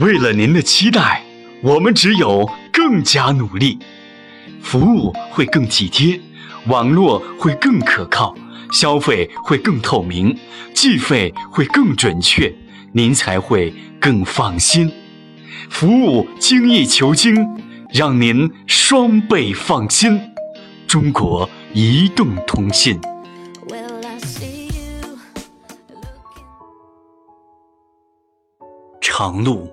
为了您的期待，我们只有更加努力，服务会更体贴，网络会更可靠，消费会更透明，计费会更准确，您才会更放心。服务精益求精，让您双倍放心。中国移动通信。长路，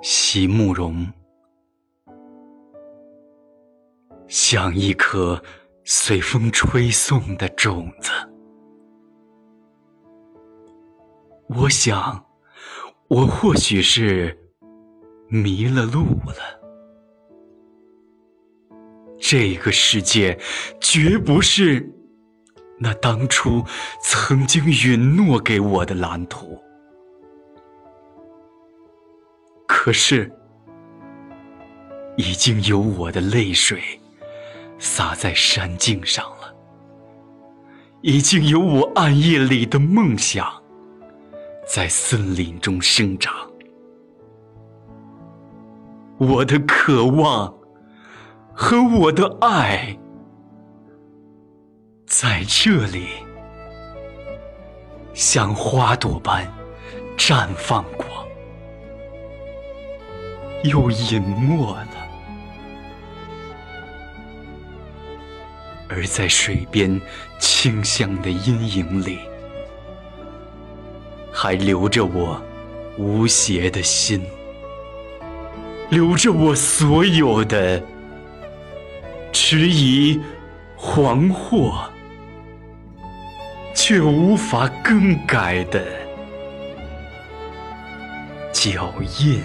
席慕容，像一颗随风吹送的种子。我想，我或许是迷了路了。这个世界绝不是那当初曾经允诺给我的蓝图。可是，已经有我的泪水洒在山径上了，已经有我暗夜里的梦想在森林中生长。我的渴望和我的爱在这里，像花朵般绽放过。又隐没了，而在水边清香的阴影里，还留着我无邪的心，留着我所有的迟疑、惶惑，却无法更改的脚印。